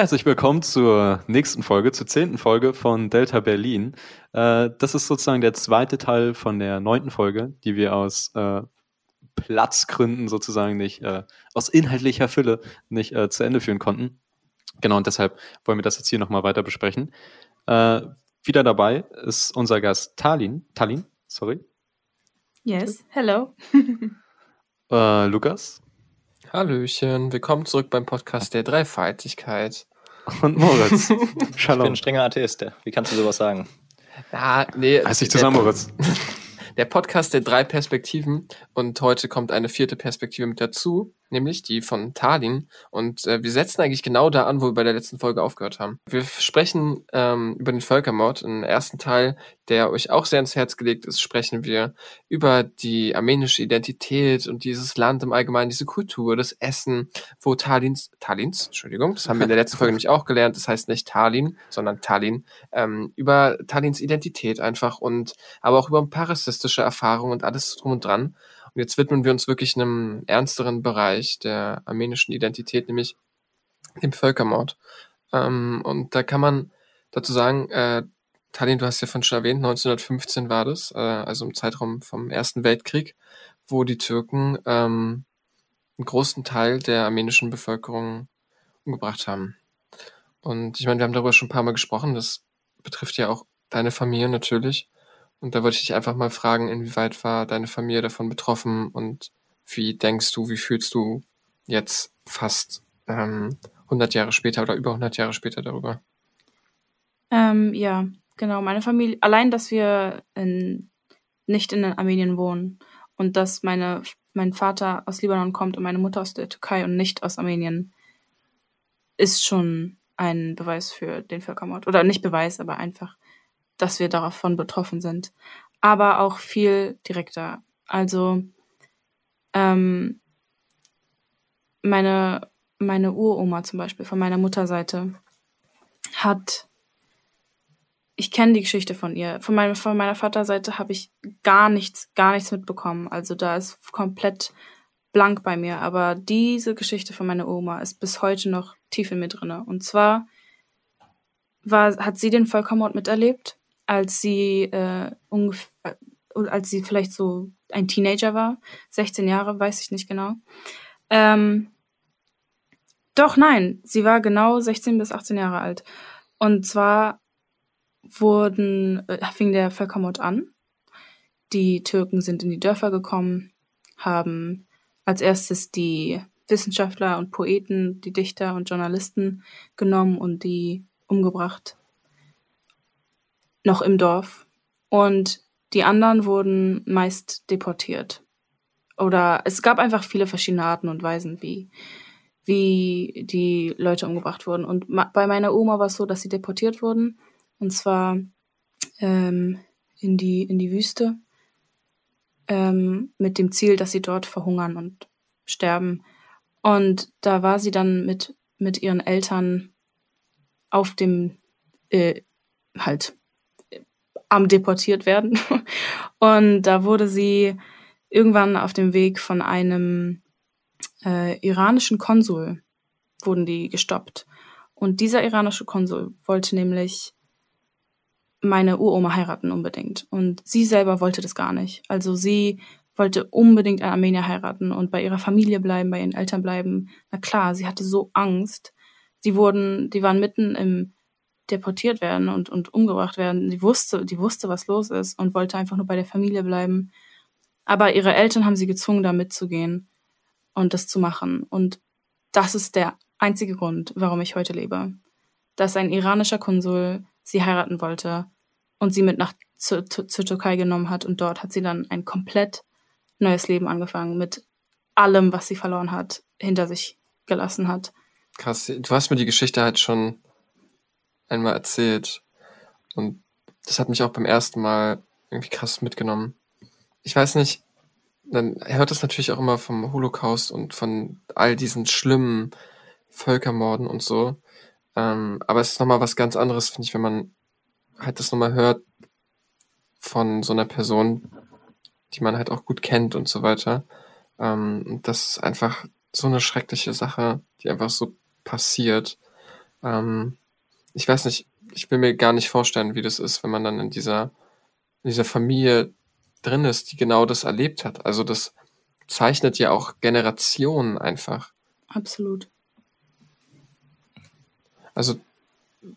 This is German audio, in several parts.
Herzlich willkommen zur nächsten Folge, zur zehnten Folge von Delta Berlin. Äh, das ist sozusagen der zweite Teil von der neunten Folge, die wir aus äh, Platzgründen sozusagen nicht, äh, aus inhaltlicher Fülle nicht äh, zu Ende führen konnten. Genau, und deshalb wollen wir das jetzt hier nochmal weiter besprechen. Äh, wieder dabei ist unser Gast Talin. Talin, sorry. Yes, hello. Äh, Lukas. Hallöchen, willkommen zurück beim Podcast der Dreifaltigkeit. Und Moritz. Ich bin ein strenger Atheist. Wie kannst du sowas sagen? Ja, nee. Reiß dich zusammen, Moritz. Der Podcast der drei Perspektiven und heute kommt eine vierte Perspektive mit dazu, nämlich die von Talin. Und äh, wir setzen eigentlich genau da an, wo wir bei der letzten Folge aufgehört haben. Wir sprechen ähm, über den Völkermord. Im ersten Teil, der euch auch sehr ins Herz gelegt ist, sprechen wir über die armenische Identität und dieses Land im Allgemeinen, diese Kultur, das Essen, wo Talins, Talins, Entschuldigung, das haben wir in der letzten Folge nämlich auch gelernt, das heißt nicht Talin, sondern Tallinn, ähm, über Talins Identität einfach und aber auch über parasistische Erfahrungen und alles drum und dran. Und jetzt widmen wir uns wirklich einem ernsteren Bereich der armenischen Identität, nämlich dem Völkermord. Ähm, und da kann man dazu sagen, äh, Tallinn, du hast ja von schon erwähnt, 1915 war das, äh, also im Zeitraum vom Ersten Weltkrieg, wo die Türken ähm, einen großen Teil der armenischen Bevölkerung umgebracht haben. Und ich meine, wir haben darüber schon ein paar Mal gesprochen, das betrifft ja auch deine Familie natürlich. Und da wollte ich dich einfach mal fragen, inwieweit war deine Familie davon betroffen und wie denkst du, wie fühlst du jetzt fast ähm, 100 Jahre später oder über 100 Jahre später darüber? Ähm, ja, genau. Meine Familie, allein, dass wir in, nicht in Armenien wohnen und dass meine, mein Vater aus Libanon kommt und meine Mutter aus der Türkei und nicht aus Armenien, ist schon ein Beweis für den Völkermord. Oder nicht Beweis, aber einfach dass wir davon betroffen sind. Aber auch viel direkter. Also ähm, meine, meine Uroma zum Beispiel von meiner Mutterseite hat, ich kenne die Geschichte von ihr. Von, meinem, von meiner Vaterseite habe ich gar nichts, gar nichts mitbekommen. Also da ist komplett blank bei mir. Aber diese Geschichte von meiner Oma ist bis heute noch tief in mir drinne. Und zwar war, hat sie den Völkermord miterlebt als sie äh, ungefähr, äh, als sie vielleicht so ein Teenager war, 16 Jahre, weiß ich nicht genau. Ähm, doch, nein, sie war genau 16 bis 18 Jahre alt. Und zwar wurden, äh, fing der Völkermord an. Die Türken sind in die Dörfer gekommen, haben als erstes die Wissenschaftler und Poeten, die Dichter und Journalisten genommen und die umgebracht noch im Dorf. Und die anderen wurden meist deportiert. Oder es gab einfach viele verschiedene Arten und Weisen, wie, wie die Leute umgebracht wurden. Und bei meiner Oma war es so, dass sie deportiert wurden. Und zwar ähm, in, die, in die Wüste. Ähm, mit dem Ziel, dass sie dort verhungern und sterben. Und da war sie dann mit, mit ihren Eltern auf dem, äh, halt am deportiert werden. Und da wurde sie irgendwann auf dem Weg von einem äh, iranischen Konsul wurden die gestoppt. Und dieser iranische Konsul wollte nämlich meine Uroma heiraten unbedingt. Und sie selber wollte das gar nicht. Also sie wollte unbedingt einen Armenier heiraten und bei ihrer Familie bleiben, bei ihren Eltern bleiben. Na klar, sie hatte so Angst. Sie wurden, die waren mitten im deportiert werden und, und umgebracht werden. Die wusste, die wusste, was los ist und wollte einfach nur bei der Familie bleiben. Aber ihre Eltern haben sie gezwungen, da mitzugehen und das zu machen. Und das ist der einzige Grund, warum ich heute lebe. Dass ein iranischer Konsul sie heiraten wollte und sie mit nach zur, zur, Türkei genommen hat und dort hat sie dann ein komplett neues Leben angefangen mit allem, was sie verloren hat, hinter sich gelassen hat. Krass, du hast mir die Geschichte halt schon einmal erzählt. Und das hat mich auch beim ersten Mal irgendwie krass mitgenommen. Ich weiß nicht, dann hört es natürlich auch immer vom Holocaust und von all diesen schlimmen Völkermorden und so. Ähm, aber es ist nochmal was ganz anderes, finde ich, wenn man halt das nochmal hört von so einer Person, die man halt auch gut kennt und so weiter. Ähm, das ist einfach so eine schreckliche Sache, die einfach so passiert. Ähm, ich weiß nicht, ich will mir gar nicht vorstellen, wie das ist, wenn man dann in dieser, in dieser Familie drin ist, die genau das erlebt hat. Also das zeichnet ja auch Generationen einfach. Absolut. Also,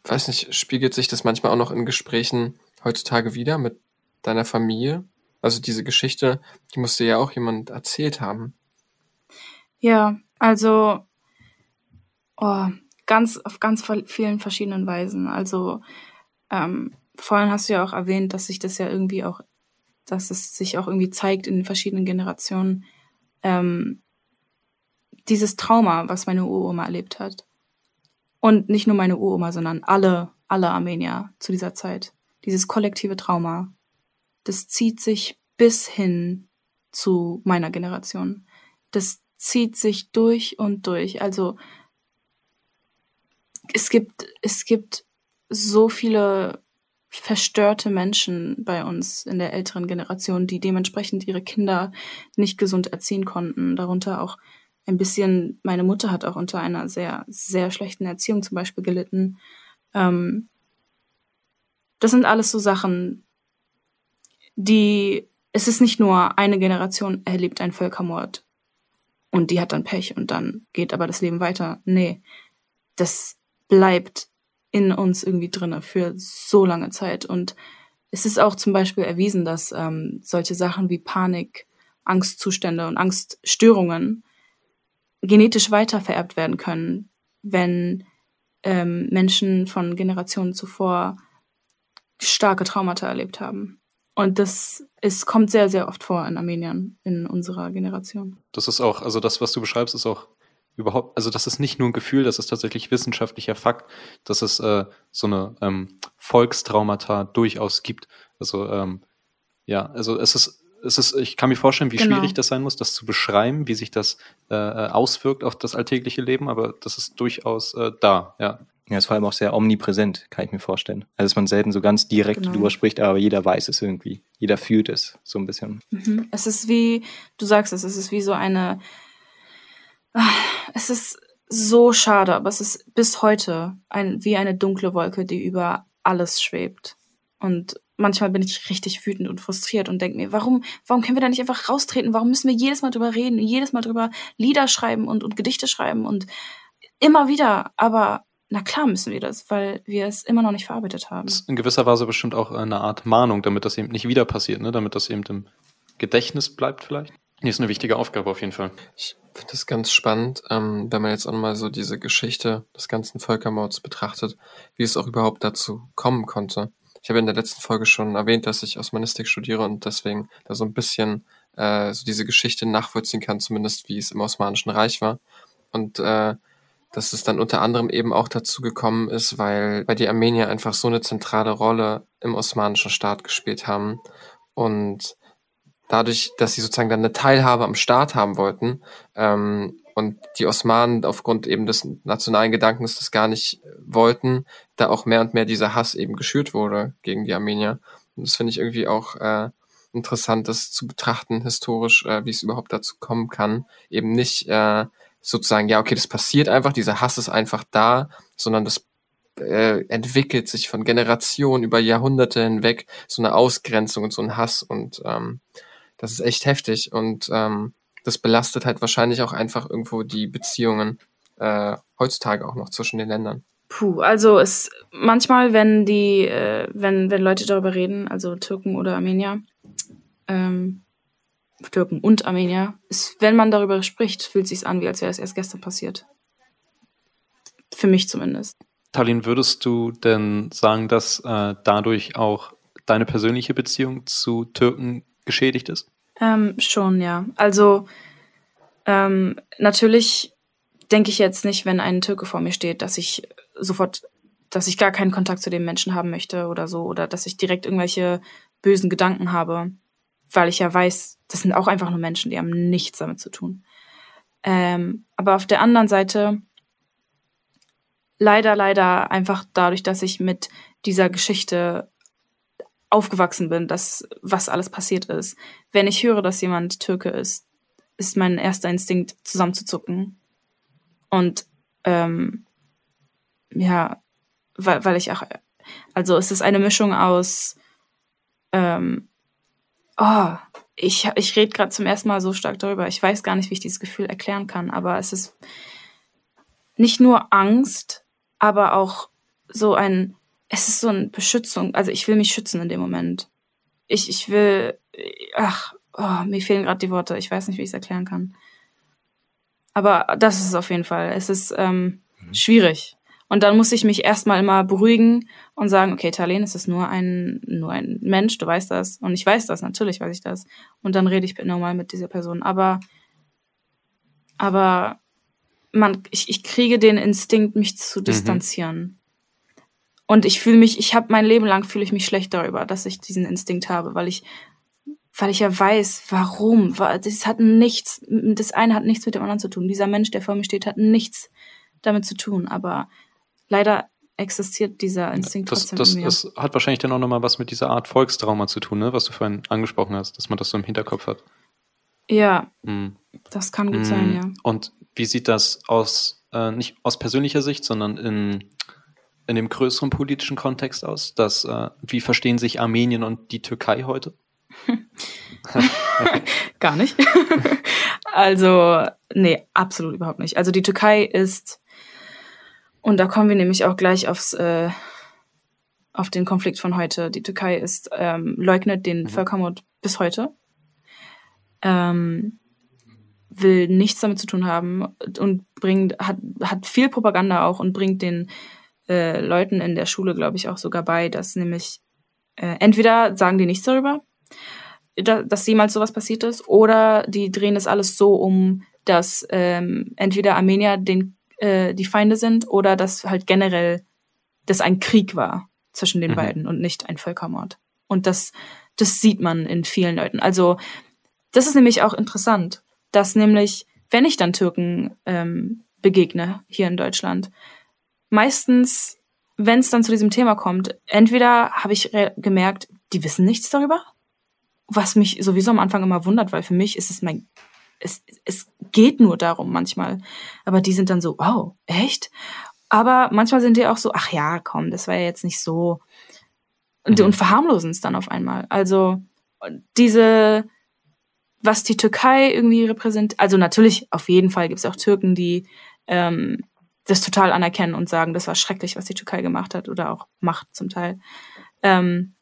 weiß nicht, spiegelt sich das manchmal auch noch in Gesprächen heutzutage wieder mit deiner Familie? Also diese Geschichte, die musste ja auch jemand erzählt haben. Ja, also oh, ganz auf ganz vielen verschiedenen Weisen. Also ähm, vorhin hast du ja auch erwähnt, dass sich das ja irgendwie auch, dass es sich auch irgendwie zeigt in den verschiedenen Generationen. Ähm, dieses Trauma, was meine Uroma erlebt hat. Und nicht nur meine Uroma, sondern alle, alle Armenier zu dieser Zeit. Dieses kollektive Trauma, das zieht sich bis hin zu meiner Generation. Das zieht sich durch und durch. Also es gibt, es gibt so viele verstörte Menschen bei uns in der älteren Generation, die dementsprechend ihre Kinder nicht gesund erziehen konnten. Darunter auch ein bisschen, meine Mutter hat auch unter einer sehr, sehr schlechten Erziehung zum Beispiel gelitten. Ähm, das sind alles so Sachen, die, es ist nicht nur eine Generation erlebt einen Völkermord und die hat dann Pech und dann geht aber das Leben weiter. Nee, das bleibt in uns irgendwie drinne für so lange Zeit und es ist auch zum Beispiel erwiesen, dass ähm, solche Sachen wie Panik, Angstzustände und Angststörungen genetisch weitervererbt werden können, wenn ähm, Menschen von Generationen zuvor starke Traumata erlebt haben. Und das ist, kommt sehr, sehr oft vor in Armenien, in unserer Generation. Das ist auch, also das, was du beschreibst, ist auch überhaupt, also das ist nicht nur ein Gefühl, das ist tatsächlich wissenschaftlicher Fakt, dass es äh, so eine ähm, Volkstraumata durchaus gibt. Also ähm, ja, also es ist es ist, ich kann mir vorstellen, wie genau. schwierig das sein muss, das zu beschreiben, wie sich das äh, äh, auswirkt auf das alltägliche Leben, aber das ist durchaus äh, da, ja. Ja, ist vor allem auch sehr omnipräsent, kann ich mir vorstellen. Also dass man selten so ganz direkt genau. drüber spricht, aber jeder weiß es irgendwie. Jeder fühlt es so ein bisschen. Mhm. Es ist wie, du sagst es, es ist wie so eine, es ist so schade, aber es ist bis heute ein, wie eine dunkle Wolke, die über alles schwebt. Und manchmal bin ich richtig wütend und frustriert und denke mir, warum, warum können wir da nicht einfach raustreten? Warum müssen wir jedes Mal drüber reden, jedes Mal drüber Lieder schreiben und, und Gedichte schreiben und immer wieder? Aber na klar müssen wir das, weil wir es immer noch nicht verarbeitet haben. Das ist in gewisser Weise bestimmt auch eine Art Mahnung, damit das eben nicht wieder passiert, ne? damit das eben im Gedächtnis bleibt vielleicht. Die ist eine wichtige Aufgabe auf jeden Fall. Ich finde das ganz spannend, ähm, wenn man jetzt auch mal so diese Geschichte des ganzen Völkermords betrachtet, wie es auch überhaupt dazu kommen konnte. Ich habe in der letzten Folge schon erwähnt, dass ich Osmanistik studiere und deswegen da so ein bisschen äh, so diese Geschichte nachvollziehen kann, zumindest wie es im Osmanischen Reich war. Und äh, dass es dann unter anderem eben auch dazu gekommen ist, weil, weil die Armenier einfach so eine zentrale Rolle im osmanischen Staat gespielt haben und dadurch, dass sie sozusagen dann eine Teilhabe am Staat haben wollten, ähm, und die Osmanen aufgrund eben des nationalen Gedankens das gar nicht wollten, da auch mehr und mehr dieser Hass eben geschürt wurde gegen die Armenier. Und das finde ich irgendwie auch äh, interessant, das zu betrachten historisch, äh, wie es überhaupt dazu kommen kann. Eben nicht äh, sozusagen, ja, okay, das passiert einfach, dieser Hass ist einfach da, sondern das äh, entwickelt sich von Generationen über Jahrhunderte hinweg so eine Ausgrenzung und so ein Hass und ähm, das ist echt heftig und ähm, das belastet halt wahrscheinlich auch einfach irgendwo die Beziehungen äh, heutzutage auch noch zwischen den Ländern. Puh, also es manchmal, wenn die, äh, wenn, wenn Leute darüber reden, also Türken oder Armenier, ähm, Türken und Armenier, ist, wenn man darüber spricht, fühlt sich an, wie als wäre es erst gestern passiert. Für mich zumindest. Talin, würdest du denn sagen, dass äh, dadurch auch deine persönliche Beziehung zu Türken geschädigt ist? Ähm, schon, ja. Also ähm, natürlich denke ich jetzt nicht, wenn ein Türke vor mir steht, dass ich sofort, dass ich gar keinen Kontakt zu dem Menschen haben möchte oder so, oder dass ich direkt irgendwelche bösen Gedanken habe, weil ich ja weiß, das sind auch einfach nur Menschen, die haben nichts damit zu tun. Ähm, aber auf der anderen Seite, leider, leider einfach dadurch, dass ich mit dieser Geschichte aufgewachsen bin, dass was alles passiert ist. Wenn ich höre, dass jemand Türke ist, ist mein erster Instinkt zusammenzuzucken und ähm, ja, weil, weil ich auch, also es ist eine Mischung aus, ähm, oh, ich, ich rede gerade zum ersten Mal so stark darüber. Ich weiß gar nicht, wie ich dieses Gefühl erklären kann, aber es ist nicht nur Angst, aber auch so ein, es ist so eine Beschützung. Also ich will mich schützen in dem Moment. Ich, ich will, ach, oh, mir fehlen gerade die Worte. Ich weiß nicht, wie ich es erklären kann. Aber das ist es auf jeden Fall. Es ist ähm, mhm. schwierig. Und dann muss ich mich erstmal immer beruhigen und sagen, okay, Talen, es ist nur ein, nur ein Mensch, du weißt das. Und ich weiß das, natürlich weiß ich das. Und dann rede ich normal mit dieser Person. Aber, aber man, ich, ich kriege den Instinkt, mich zu mhm. distanzieren. Mhm. Und ich fühle mich, ich habe mein Leben lang fühle ich mich schlecht darüber, dass ich diesen Instinkt habe, weil ich, weil ich ja weiß, warum. Das hat nichts, das eine hat nichts mit dem anderen zu tun. Dieser Mensch, der vor mir steht, hat nichts damit zu tun. Aber leider existiert dieser Instinkt das, trotzdem das, in mir. Das hat wahrscheinlich dann auch nochmal was mit dieser Art Volkstrauma zu tun, ne? was du vorhin angesprochen hast, dass man das so im Hinterkopf hat. Ja, hm. das kann gut hm. sein, ja. Und wie sieht das aus, äh, nicht aus persönlicher Sicht, sondern in, in dem größeren politischen Kontext aus? Dass, äh, wie verstehen sich Armenien und die Türkei heute? Gar nicht. also, nee, absolut überhaupt nicht. Also die Türkei ist, und da kommen wir nämlich auch gleich aufs, äh, auf den Konflikt von heute. Die Türkei ist, ähm, leugnet den mhm. Völkermord bis heute. Ähm, will nichts damit zu tun haben und bringt, hat, hat viel Propaganda auch und bringt den äh, Leuten in der Schule, glaube ich, auch sogar bei, dass nämlich äh, entweder sagen die nichts darüber, da, dass jemals sowas passiert ist, oder die drehen das alles so um, dass ähm, entweder Armenier den, äh, die Feinde sind oder dass halt generell das ein Krieg war zwischen den mhm. beiden und nicht ein Völkermord. Und das, das sieht man in vielen Leuten. Also das ist nämlich auch interessant dass nämlich, wenn ich dann Türken ähm, begegne hier in Deutschland, meistens, wenn es dann zu diesem Thema kommt, entweder habe ich gemerkt, die wissen nichts darüber, was mich sowieso am Anfang immer wundert, weil für mich ist es mein, es, es geht nur darum manchmal, aber die sind dann so, wow, echt? Aber manchmal sind die auch so, ach ja, komm, das war ja jetzt nicht so. Und, mhm. und verharmlosen es dann auf einmal. Also diese, was die Türkei irgendwie repräsentiert. Also natürlich, auf jeden Fall gibt es auch Türken, die ähm, das total anerkennen und sagen, das war schrecklich, was die Türkei gemacht hat oder auch macht zum Teil. Ähm,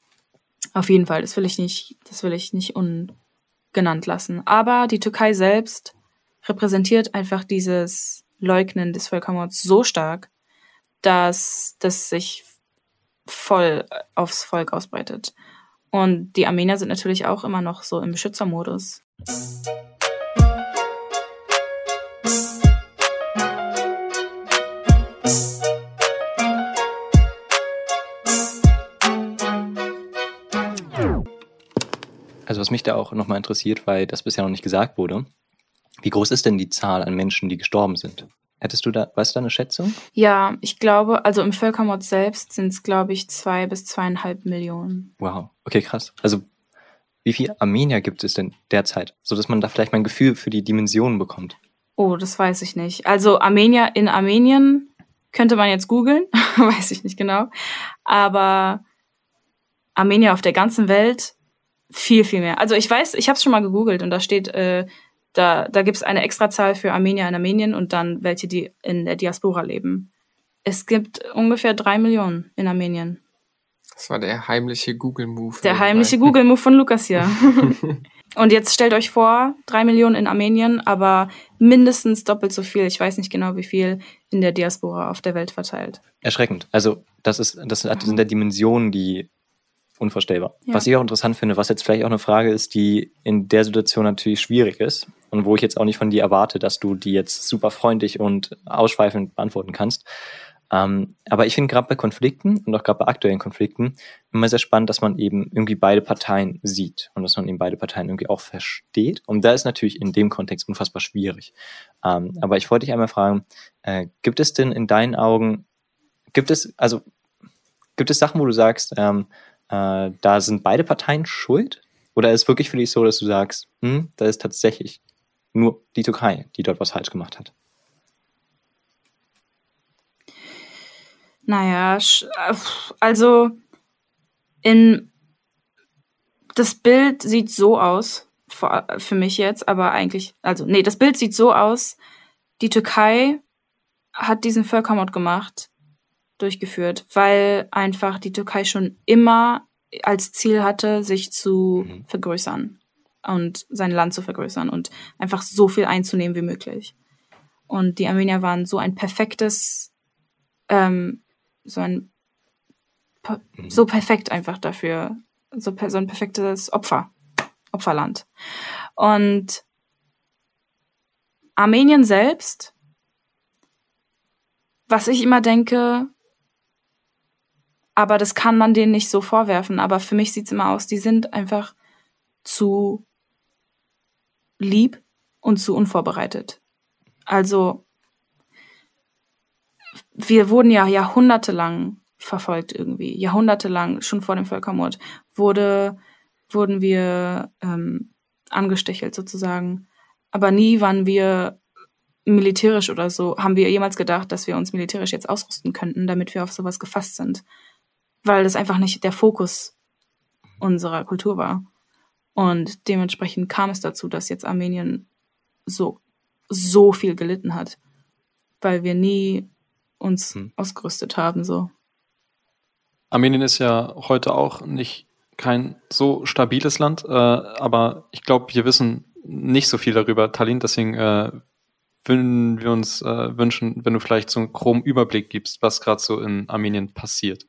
auf jeden Fall, das will ich nicht, das will ich nicht ungenannt lassen. Aber die Türkei selbst repräsentiert einfach dieses Leugnen des Völkermords so stark, dass das sich voll aufs Volk ausbreitet. Und die Armenier sind natürlich auch immer noch so im Beschützermodus. Also was mich da auch nochmal interessiert, weil das bisher noch nicht gesagt wurde, wie groß ist denn die Zahl an Menschen, die gestorben sind? Hättest du da, weißt du da eine Schätzung? Ja, ich glaube, also im Völkermord selbst sind es, glaube ich, zwei bis zweieinhalb Millionen. Wow, okay, krass. Also wie viele Armenier gibt es denn derzeit? So dass man da vielleicht mal ein Gefühl für die Dimensionen bekommt. Oh, das weiß ich nicht. Also Armenier in Armenien könnte man jetzt googeln, weiß ich nicht genau. Aber Armenier auf der ganzen Welt viel, viel mehr. Also ich weiß, ich habe es schon mal gegoogelt und da steht, äh, da, da gibt es eine Extrazahl für Armenier in Armenien und dann welche, die in der Diaspora leben. Es gibt ungefähr drei Millionen in Armenien. Das war der heimliche Google-Move. Der heimliche Google-Move von Lukas hier. Und jetzt stellt euch vor, drei Millionen in Armenien, aber mindestens doppelt so viel, ich weiß nicht genau wie viel, in der Diaspora auf der Welt verteilt. Erschreckend. Also das ist, das sind der Dimensionen, die unvorstellbar. Ja. Was ich auch interessant finde, was jetzt vielleicht auch eine Frage ist, die in der Situation natürlich schwierig ist und wo ich jetzt auch nicht von dir erwarte, dass du die jetzt super freundlich und ausschweifend beantworten kannst. Ähm, aber ich finde gerade bei Konflikten und auch gerade bei aktuellen Konflikten immer sehr spannend, dass man eben irgendwie beide Parteien sieht und dass man eben beide Parteien irgendwie auch versteht. Und da ist natürlich in dem Kontext unfassbar schwierig. Ähm, aber ich wollte dich einmal fragen, äh, gibt es denn in deinen Augen, gibt es, also gibt es Sachen, wo du sagst, ähm, äh, da sind beide Parteien schuld? Oder ist es wirklich für dich so, dass du sagst, hm, da ist tatsächlich nur die Türkei, die dort was falsch gemacht hat? Naja, äh, also in das Bild sieht so aus, für mich jetzt, aber eigentlich, also nee, das Bild sieht so aus, die Türkei hat diesen Völkermord gemacht, durchgeführt, weil einfach die Türkei schon immer als Ziel hatte, sich zu Mhm. vergrößern und sein Land zu vergrößern und einfach so viel einzunehmen wie möglich. Und die Armenier waren so ein perfektes, ähm, so ein, Mhm. so perfekt einfach dafür, so, so ein perfektes Opfer, Opferland. Und Armenien selbst, was ich immer denke, aber das kann man denen nicht so vorwerfen, aber für mich sieht's immer aus, die sind einfach zu lieb und zu unvorbereitet. Also, wir wurden ja jahrhundertelang verfolgt irgendwie. Jahrhundertelang, schon vor dem Völkermord, wurde, wurden wir ähm, angestechelt sozusagen. Aber nie waren wir militärisch oder so, haben wir jemals gedacht, dass wir uns militärisch jetzt ausrüsten könnten, damit wir auf sowas gefasst sind. Weil das einfach nicht der Fokus unserer Kultur war. Und dementsprechend kam es dazu, dass jetzt Armenien so, so viel gelitten hat. Weil wir nie uns Hm. ausgerüstet haben, so. Armenien ist ja heute auch nicht kein so stabiles Land, äh, aber ich glaube, wir wissen nicht so viel darüber, Tallinn, deswegen äh, würden wir uns äh, wünschen, wenn du vielleicht so einen groben Überblick gibst, was gerade so in Armenien passiert.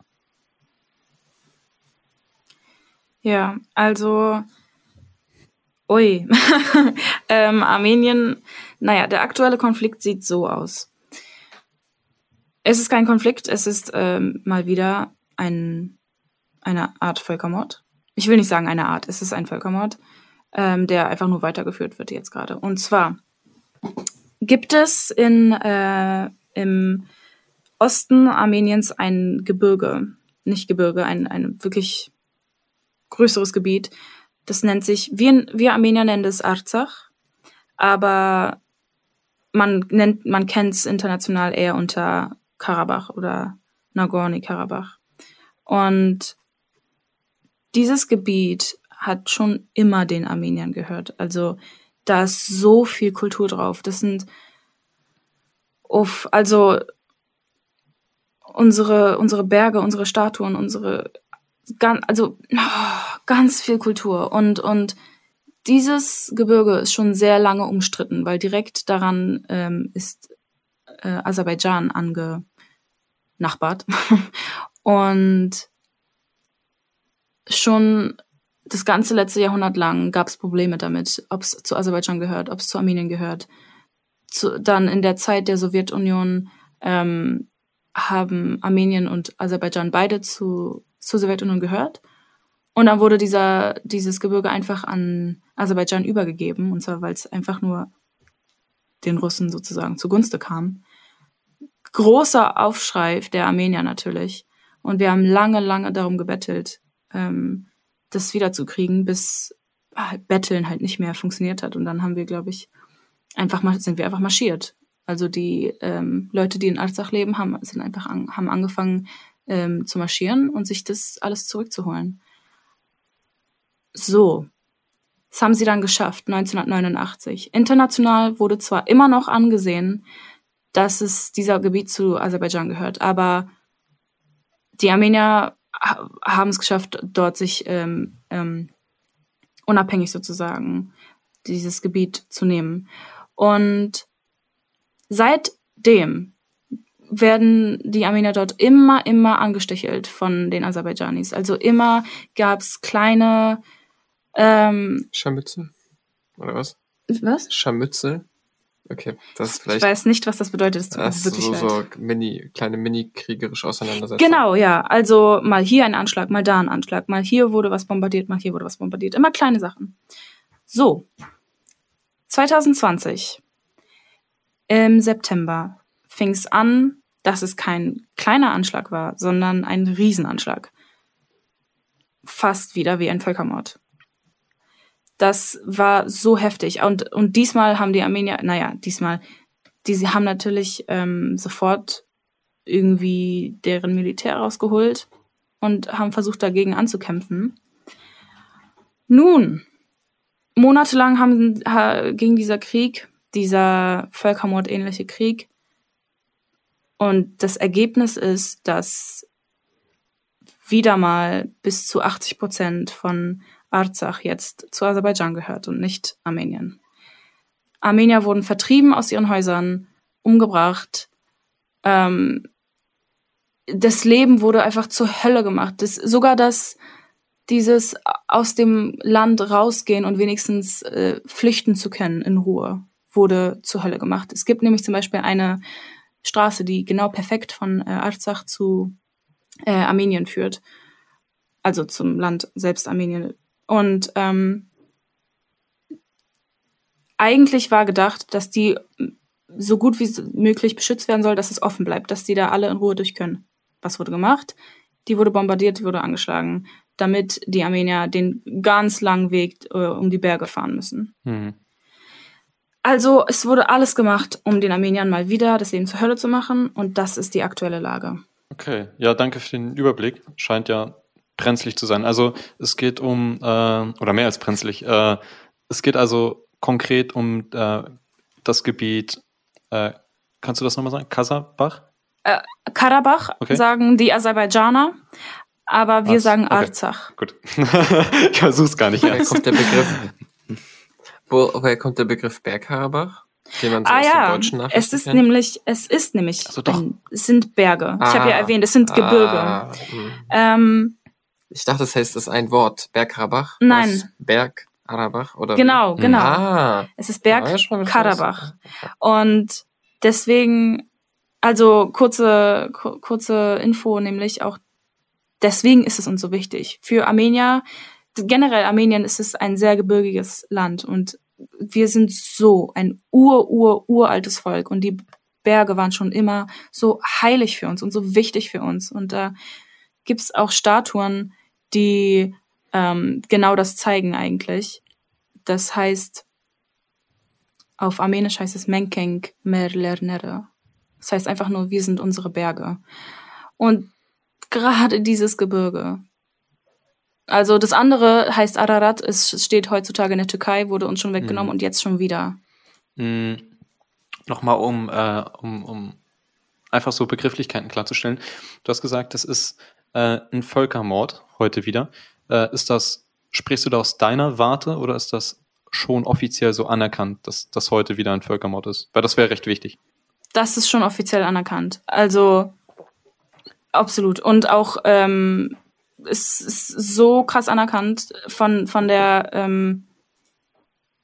Ja, also, ui, ähm, Armenien, naja, der aktuelle Konflikt sieht so aus. Es ist kein Konflikt, es ist ähm, mal wieder ein, eine Art Völkermord. Ich will nicht sagen eine Art, es ist ein Völkermord, ähm, der einfach nur weitergeführt wird jetzt gerade. Und zwar gibt es in, äh, im Osten Armeniens ein Gebirge, nicht Gebirge, ein, ein wirklich größeres Gebiet. Das nennt sich, wir, wir Armenier nennen das Arzach, aber man man kennt es international eher unter Karabach oder Nagorno-Karabach. Und dieses Gebiet hat schon immer den Armeniern gehört. Also da ist so viel Kultur drauf. Das sind, uff, also unsere, unsere Berge, unsere Statuen, unsere, gan- also ganz viel Kultur. Und, und dieses Gebirge ist schon sehr lange umstritten, weil direkt daran ähm, ist äh, Aserbaidschan angenachbart. und schon das ganze letzte Jahrhundert lang gab es Probleme damit, ob es zu Aserbaidschan gehört, ob es zu Armenien gehört. Zu, dann in der Zeit der Sowjetunion ähm, haben Armenien und Aserbaidschan beide zu, zur Sowjetunion gehört. Und dann wurde dieser, dieses Gebirge einfach an Aserbaidschan übergegeben, und zwar weil es einfach nur den Russen sozusagen zugunste kam. Großer Aufschrei der Armenier natürlich. Und wir haben lange, lange darum gebettelt, ähm, das wiederzukriegen, bis ah, Betteln halt nicht mehr funktioniert hat. Und dann haben wir, glaube ich, einfach mal, sind wir einfach marschiert. Also die ähm, Leute, die in Arzach leben, haben, sind einfach an, haben angefangen ähm, zu marschieren und sich das alles zurückzuholen. So. Das haben sie dann geschafft, 1989. International wurde zwar immer noch angesehen, dass es dieser Gebiet zu Aserbaidschan gehört, aber die Armenier ha- haben es geschafft, dort sich ähm, ähm, unabhängig sozusagen dieses Gebiet zu nehmen. Und seitdem werden die Armenier dort immer, immer angestechelt von den Aserbaidschanis. Also immer gab's kleine ähm, Scharmützel? Oder was? was? Scharmützel? Okay, das ist Ich vielleicht weiß nicht, was das bedeutet. Es tut das ist wirklich so, leid. so mini, kleine mini-kriegerische Auseinandersetzung. Genau, ja. Also mal hier ein Anschlag, mal da ein Anschlag, mal hier wurde was bombardiert, mal hier wurde was bombardiert. Immer kleine Sachen. So. 2020 im September fing es an, dass es kein kleiner Anschlag war, sondern ein Riesenanschlag. Fast wieder wie ein Völkermord. Das war so heftig. Und, und diesmal haben die Armenier, naja, diesmal, die sie haben natürlich ähm, sofort irgendwie deren Militär rausgeholt und haben versucht, dagegen anzukämpfen. Nun, monatelang haben, ha, ging dieser Krieg, dieser Völkermord-ähnliche Krieg. Und das Ergebnis ist, dass wieder mal bis zu 80 Prozent von Arzach jetzt zu Aserbaidschan gehört und nicht Armenien. Armenier wurden vertrieben aus ihren Häusern, umgebracht. Ähm, das Leben wurde einfach zur Hölle gemacht. Das, sogar das, dieses aus dem Land rausgehen und wenigstens äh, flüchten zu können in Ruhe, wurde zur Hölle gemacht. Es gibt nämlich zum Beispiel eine Straße, die genau perfekt von äh, Arzach zu äh, Armenien führt. Also zum Land selbst Armenien. Und ähm, eigentlich war gedacht, dass die so gut wie möglich beschützt werden soll, dass es offen bleibt, dass die da alle in Ruhe durch können. Was wurde gemacht? Die wurde bombardiert, die wurde angeschlagen, damit die Armenier den ganz langen Weg äh, um die Berge fahren müssen. Mhm. Also es wurde alles gemacht, um den Armeniern mal wieder das Leben zur Hölle zu machen und das ist die aktuelle Lage. Okay, ja, danke für den Überblick. Scheint ja brenzlig zu sein. Also es geht um, äh, oder mehr als brenzlig, äh, es geht also konkret um äh, das Gebiet, äh, kannst du das nochmal sagen? Kasabach? Äh, Karabach Okay. sagen die Aserbaidschaner, aber wir Was? sagen Okay. Arzach. Gut. ich versuch's gar nicht erst. kommt der Begriff? Wo, woher kommt der Begriff Bergkarabach? Den Ah ja, es ist kennt? nämlich, es ist nämlich, Also ein, es sind Berge. Ich habe ja Ah. erwähnt, es sind Gebirge. Ah, hm. Ähm, ich dachte, das heißt, das ist ein Wort. Bergkarabach? Nein. Was? Bergkarabach? Oder genau, Mhm. genau. Ah. Es ist Ja, Berg schon mal was Karabach. Neues. Und deswegen, also kurze, ku- kurze Info, nämlich auch deswegen ist es uns so wichtig. Für Armenier, generell Armenien ist es ein sehr gebirgiges Land und wir sind so ein ur, ur, uraltes Volk und die Berge waren schon immer so heilig für uns und so wichtig für uns. Und da gibt's auch Statuen, die ähm, genau das zeigen eigentlich. Das heißt, auf Armenisch heißt es Menkenk Merlernere. Das heißt einfach nur, wir sind unsere Berge. Und gerade dieses Gebirge. Also das andere heißt Ararat, es steht heutzutage in der Türkei, wurde uns schon weggenommen Mhm. und jetzt schon wieder. Mm, Nochmal, um, äh, um, um einfach so Begrifflichkeiten klarzustellen. Du hast gesagt, das ist äh, ein Völkermord heute wieder. Äh, ist das, sprichst du da aus deiner Warte oder ist das schon offiziell so anerkannt, dass das heute wieder ein Völkermord ist? Weil das wäre recht wichtig. Das ist schon offiziell anerkannt. Also absolut. Und auch ähm, es ist so krass anerkannt von, von der ähm,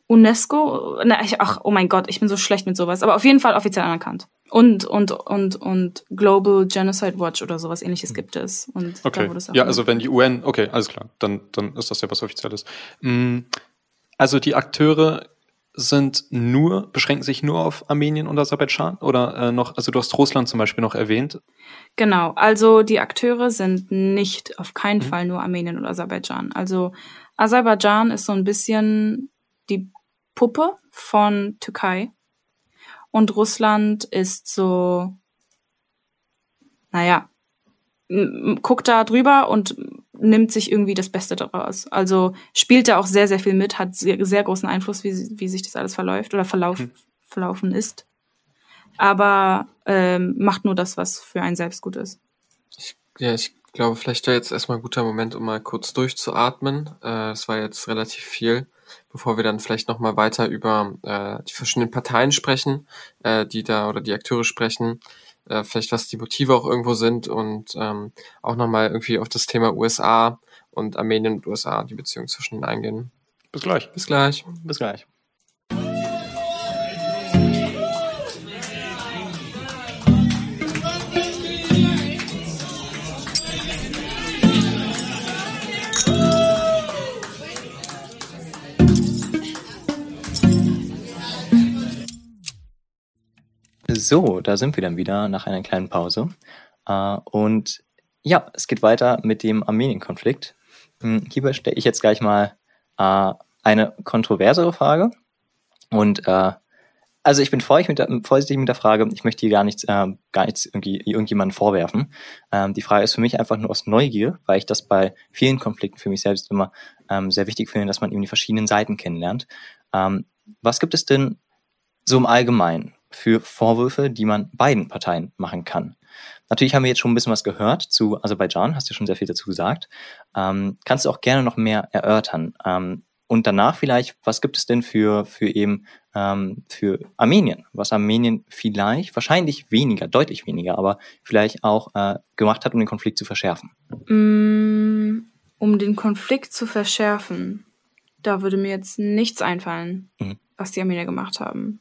UNESCO. Na, ich, ach, oh mein Gott, ich bin so schlecht mit sowas. Aber auf jeden Fall offiziell anerkannt. Und, und, und, und Global Genocide Watch oder sowas ähnliches gibt es. Und Okay. Ja, also wenn die UN, okay, alles klar, dann, dann ist das ja was Offizielles. Mm, Also die Akteure sind nur, beschränken sich nur auf Armenien und Aserbaidschan oder äh, noch, also du hast Russland zum Beispiel noch erwähnt. Genau, also die Akteure sind nicht auf keinen Mhm. Fall nur Armenien und Aserbaidschan. Also Aserbaidschan ist so ein bisschen die Puppe von Türkei und Russland ist so, naja, guckt da drüber und nimmt sich irgendwie das Beste daraus. Also spielt da auch sehr, sehr viel mit, hat sehr, sehr großen Einfluss, wie, wie sich das alles verläuft oder verlauf, Hm. verlaufen ist. Aber ähm, macht nur das, was für einen selbst gut ist. Ja, ich glaube, vielleicht wäre jetzt erstmal ein guter Moment, um mal kurz durchzuatmen. Äh, Es war jetzt relativ viel, bevor wir dann vielleicht nochmal weiter über äh, die verschiedenen Parteien sprechen, äh, die da oder die Akteure sprechen, äh, vielleicht was die Motive auch irgendwo sind und ähm, auch nochmal irgendwie auf das Thema USA und Armenien und USA, die Beziehung zwischen ihnen eingehen. Bis gleich. Bis gleich. Bis gleich. So, da sind wir dann wieder nach einer kleinen Pause. Äh, und ja, es geht weiter mit dem Armenien-Konflikt. Hm, Hierbei stelle ich jetzt gleich mal äh, eine kontroversere Frage. Und äh, also ich bin vorsichtig mit, der, vorsichtig mit der Frage, ich möchte hier gar nichts, gar nichts irgendwie irgendjemandem vorwerfen. Ähm, die Frage ist für mich einfach nur aus Neugier, weil ich das bei vielen Konflikten für mich selbst immer ähm, sehr wichtig finde, dass man eben die verschiedenen Seiten kennenlernt. Ähm, was gibt es denn so im Allgemeinen für Vorwürfe, die man beiden Parteien machen kann? Natürlich haben wir jetzt schon ein bisschen was gehört zu Aserbaidschan, hast du schon sehr viel dazu gesagt. Ähm, kannst du auch gerne noch mehr erörtern? Ähm, und danach vielleicht, was gibt es denn für, für eben ähm, für Armenien? Was Armenien vielleicht, wahrscheinlich weniger, deutlich weniger, aber vielleicht auch äh, gemacht hat, um den Konflikt zu verschärfen? Mm, um den Konflikt zu verschärfen, da würde mir jetzt nichts einfallen, mhm. was die Armenier gemacht haben.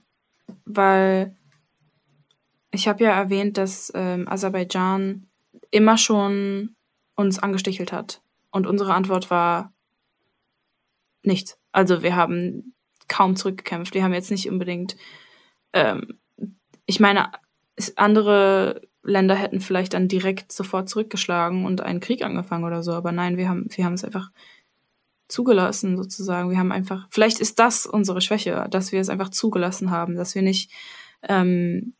Weil ich habe ja erwähnt, dass ähm, Aserbaidschan immer schon uns angestichelt hat. Und unsere Antwort war nichts. Also wir haben kaum zurückgekämpft. Wir haben jetzt nicht unbedingt, ähm, ich meine, andere Länder hätten vielleicht dann direkt sofort zurückgeschlagen und einen Krieg angefangen oder so, aber nein, wir haben, wir haben es einfach zugelassen sozusagen. Wir haben einfach, vielleicht ist das unsere Schwäche, dass wir es einfach zugelassen haben, dass wir nicht, ähm,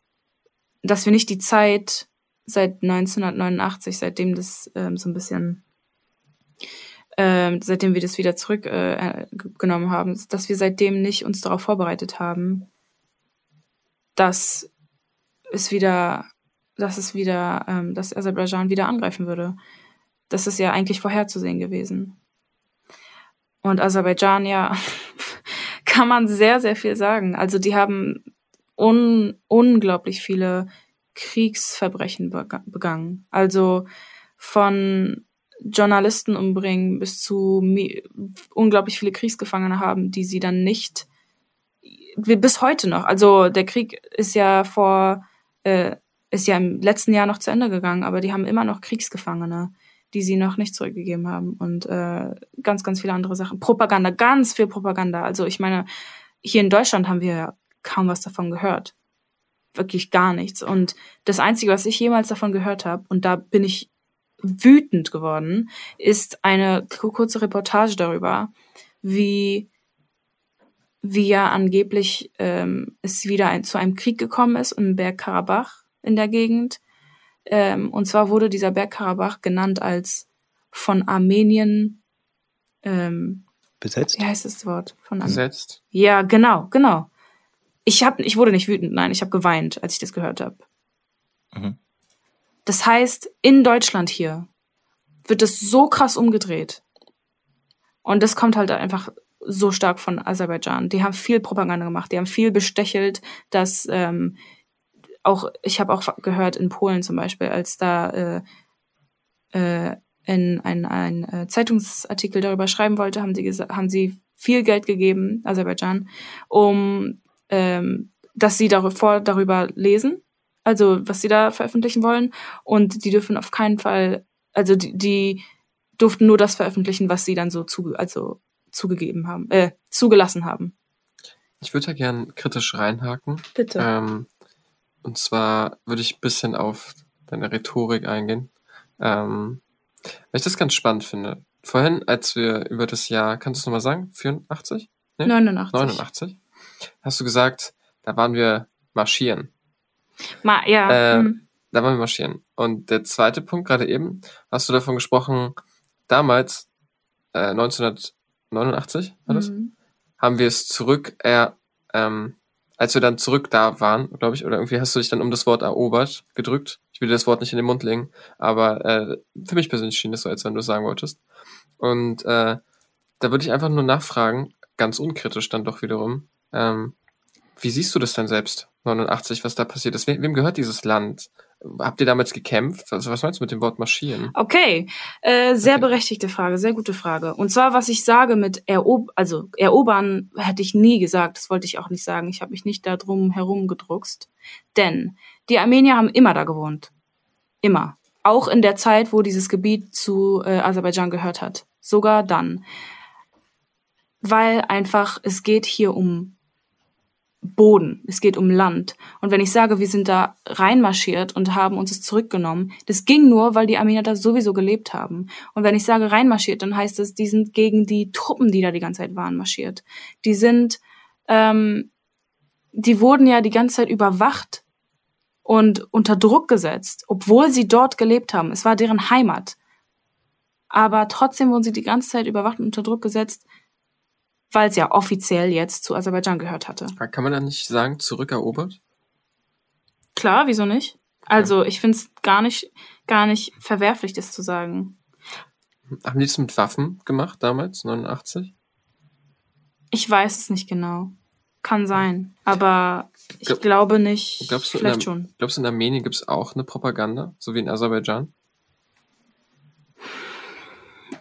dass wir nicht die Zeit seit 1989, seitdem das ähm, so ein bisschen äh, seitdem wir das wieder zurückgenommen äh, haben, dass wir seitdem nicht uns darauf vorbereitet haben, dass es wieder, dass es wieder, ähm, dass Aserbaidschan wieder angreifen würde. Das ist ja eigentlich vorherzusehen gewesen. Und Aserbaidschan, ja, kann man sehr, sehr viel sagen. Also die haben un unglaublich viele Kriegsverbrechen begangen. Also von Journalisten umbringen, bis zu unglaublich viele Kriegsgefangene haben, die sie dann nicht bis heute noch. Also der Krieg ist ja vor äh, ist ja im letzten Jahr noch zu Ende gegangen, aber die haben immer noch Kriegsgefangene, die sie noch nicht zurückgegeben haben und äh, ganz ganz viele andere Sachen. Propaganda, ganz viel Propaganda. Also ich meine, hier in Deutschland haben wir ja kaum was davon gehört. Wirklich gar nichts. Und das Einzige, was ich jemals davon gehört habe, und da bin ich wütend geworden, ist eine kurze Reportage darüber, wie wie ja angeblich ähm, es wieder ein, zu einem Krieg gekommen ist im Berg Karabach in der Gegend. Ähm, und zwar wurde dieser Berg Karabach genannt als von Armenien ähm, besetzt. Wie heißt das Wort? Von besetzt. Ja, genau, genau. Ich hab, ich wurde nicht wütend, nein, ich habe geweint, als ich das gehört habe. Mhm. Das heißt, in Deutschland hier wird es so krass umgedreht. Und das kommt halt einfach so stark von Aserbaidschan. Die haben viel Propaganda gemacht, die haben viel bestechelt, dass ähm, auch, ich habe auch gehört in Polen zum Beispiel, als da äh, äh, in ein, ein äh, Zeitungsartikel darüber schreiben wollte, haben sie, haben sie viel Geld gegeben, Aserbaidschan, um ähm, dass sie darüber, darüber lesen also was sie da veröffentlichen wollen. Und die dürfen auf keinen Fall, also die, die durften nur das veröffentlichen, was sie dann so zu, also zugegeben haben, äh, zugelassen haben. Ich würde da gern kritisch reinhaken. Bitte. Ähm, und zwar würde ich ein bisschen auf deine Rhetorik eingehen. Ähm, weil ich das ganz spannend finde. Vorhin, als wir über das Jahr, kannst du es nochmal sagen? 84? Nee? 89. 89. Hast du gesagt, da waren wir marschieren. Ma, ja. Äh, mhm. Da wollen wir marschieren. Und der zweite Punkt, gerade eben, hast du davon gesprochen, damals, äh, 1989 war das, mhm. haben wir es zurück, äh, ähm, als wir dann zurück da waren, glaube ich, oder irgendwie hast du dich dann um das Wort erobert gedrückt. Ich will dir das Wort nicht in den Mund legen, aber äh, für mich persönlich schien es so, als wenn du es sagen wolltest. Und äh, da würde ich einfach nur nachfragen, ganz unkritisch dann doch wiederum, ähm, wie siehst du das denn selbst? 89, was da passiert ist. Wem, wem gehört dieses Land? Habt ihr damals gekämpft? Also was meinst du mit dem Wort marschieren? Okay, äh, sehr okay. berechtigte Frage, sehr gute Frage. Und zwar, was ich sage mit erob also erobern, hätte ich nie gesagt. Das wollte ich auch nicht sagen. Ich habe mich nicht da drum herum gedruckst. Denn die Armenier haben immer da gewohnt. Immer. Auch in der Zeit, wo dieses Gebiet zu äh, Aserbaidschan gehört hat. Sogar dann. Weil einfach, es geht hier um Boden, es geht um Land. Und wenn ich sage, wir sind da reinmarschiert und haben uns es zurückgenommen, das ging nur, weil die Armenier da sowieso gelebt haben. Und wenn ich sage reinmarschiert, dann heißt es, die sind gegen die Truppen, die da die ganze Zeit waren, marschiert. Die sind, ähm, die wurden ja die ganze Zeit überwacht und unter Druck gesetzt, obwohl sie dort gelebt haben. Es war deren Heimat. Aber trotzdem wurden sie die ganze Zeit überwacht und unter Druck gesetzt, weil es ja offiziell jetzt zu Aserbaidschan gehört hatte. Kann man dann nicht sagen, zurückerobert? Klar, wieso nicht? Also ich finde es gar nicht, gar nicht verwerflich, das zu sagen. Haben die das mit Waffen gemacht damals, 89? Ich weiß es nicht genau. Kann sein. Aber ich Glaub- glaube nicht. Glaubst du, Vielleicht schon. Glaubst du, in Armenien gibt es auch eine Propaganda, so wie in Aserbaidschan?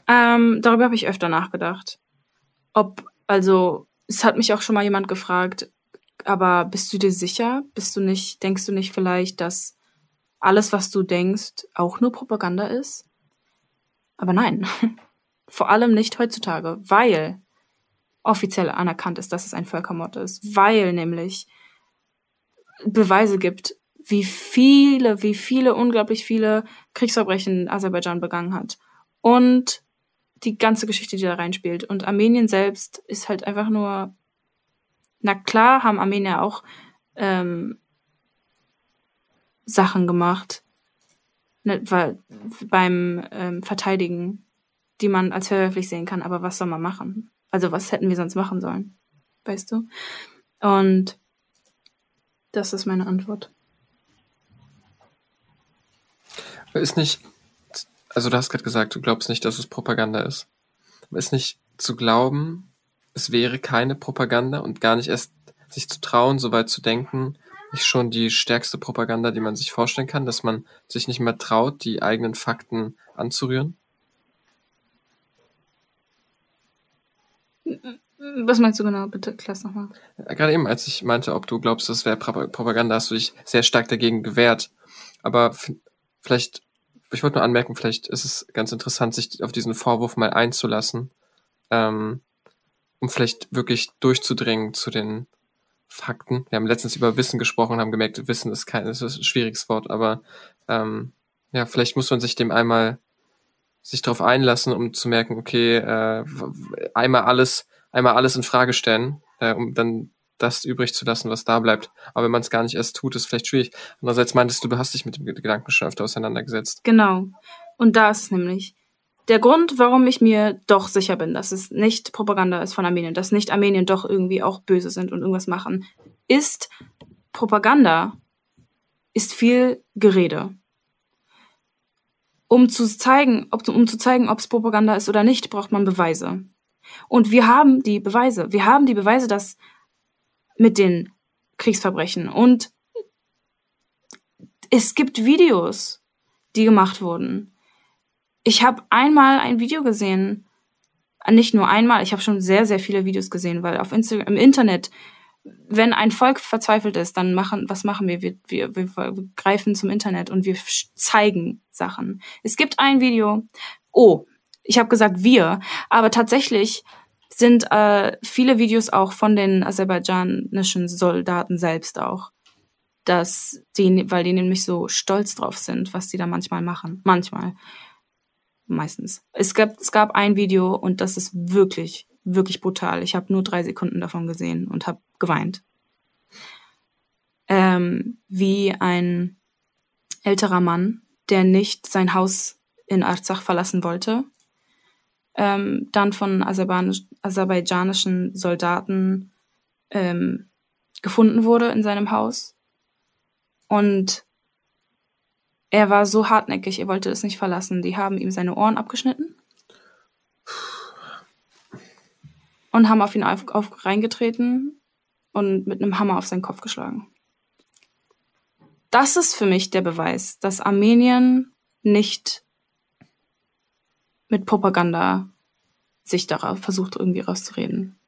Ähm, darüber habe ich öfter nachgedacht. Ob, also, es hat mich auch schon mal jemand gefragt, aber bist du dir sicher? Bist du nicht, denkst du nicht vielleicht, dass alles, was du denkst, auch nur Propaganda ist? Aber nein. Vor allem nicht heutzutage, weil offiziell anerkannt ist, dass es ein Völkermord ist, weil nämlich Beweise gibt, wie viele, wie viele, unglaublich viele Kriegsverbrechen Aserbaidschan begangen hat. Und die ganze Geschichte, die da reinspielt. Und Armenien selbst ist halt einfach nur, na klar haben Armenier auch ähm, Sachen gemacht, ne, weil, beim ähm, Verteidigen, die man als verwerflich sehen kann. Aber was soll man machen? Also was hätten wir sonst machen sollen? Weißt du? Und das ist meine Antwort. Ist nicht, also du hast gerade gesagt, du glaubst nicht, dass es Propaganda ist. Aber ist nicht zu glauben, es wäre keine Propaganda und gar nicht erst sich zu trauen, so weit zu denken, nicht schon die stärkste Propaganda, die man sich vorstellen kann, dass man sich nicht mehr traut, die eigenen Fakten anzurühren? Was meinst du genau? Bitte, klär's nochmal. Gerade eben, als ich meinte, ob du glaubst, das wäre Pro- Propaganda, hast du dich sehr stark dagegen gewehrt. Aber vielleicht, ich wollte nur anmerken, vielleicht ist es ganz interessant, sich auf diesen Vorwurf mal einzulassen, ähm, um vielleicht wirklich durchzudringen zu den Fakten. Wir haben letztens über Wissen gesprochen und haben gemerkt, Wissen ist kein, ist ein schwieriges Wort, aber ähm, ja, vielleicht muss man sich dem einmal sich darauf einlassen, um zu merken, okay, äh, einmal alles, einmal alles in Frage stellen, äh, um dann das übrig zu lassen, was da bleibt. Aber wenn man es gar nicht erst tut, ist vielleicht schwierig. Andererseits meintest du, du hast dich mit dem Gedanken schon öfter auseinandergesetzt. Genau. Und da ist es nämlich. Der Grund, warum ich mir doch sicher bin, dass es nicht Propaganda ist von Armenien, dass nicht Armenien doch irgendwie auch böse sind und irgendwas machen, ist Propaganda ist viel Gerede. Um zu zeigen, ob, um zu zeigen, ob es Propaganda ist oder nicht, braucht man Beweise. Und wir haben die Beweise. Wir haben die Beweise, dass mit den Kriegsverbrechen und es gibt Videos, die gemacht wurden. Ich habe einmal ein Video gesehen, nicht nur einmal, ich habe schon sehr, sehr viele Videos gesehen, weil auf Instagram, im Internet, wenn ein Volk verzweifelt ist, dann machen, was machen wir? Wir, wir, wir greifen zum Internet und wir zeigen Sachen. Es gibt ein Video, oh, ich habe gesagt wir, aber tatsächlich sind äh, viele Videos auch von den aserbaidschanischen Soldaten selbst auch dass die, weil die nämlich so stolz drauf sind, was die da manchmal machen. Manchmal. Meistens. Es gab, es gab ein Video und das ist wirklich, wirklich brutal. Ich habe nur drei Sekunden davon gesehen und habe geweint. Ähm, wie ein älterer Mann, der nicht sein Haus in Arzach verlassen wollte, ähm, dann von aserbaidschanisch, aserbaidschanischen Soldaten ähm, gefunden wurde in seinem Haus und er war so hartnäckig, er wollte es nicht verlassen. Die haben ihm seine Ohren abgeschnitten und haben auf ihn auf, auf reingetreten und mit einem Hammer auf seinen Kopf geschlagen. Das ist für mich der Beweis, dass Armenien nicht mit Propaganda sich darauf versucht, irgendwie rauszureden.